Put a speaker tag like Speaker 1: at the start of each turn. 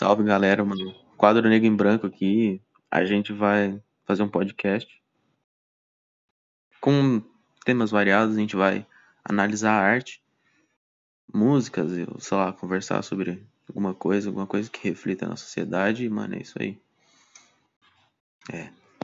Speaker 1: Salve galera, mano. Quadro Negro em Branco aqui. A gente vai fazer um podcast com temas variados. A gente vai analisar a arte, músicas, eu, sei lá, conversar sobre alguma coisa, alguma coisa que reflita na sociedade. Mano, é isso aí. É.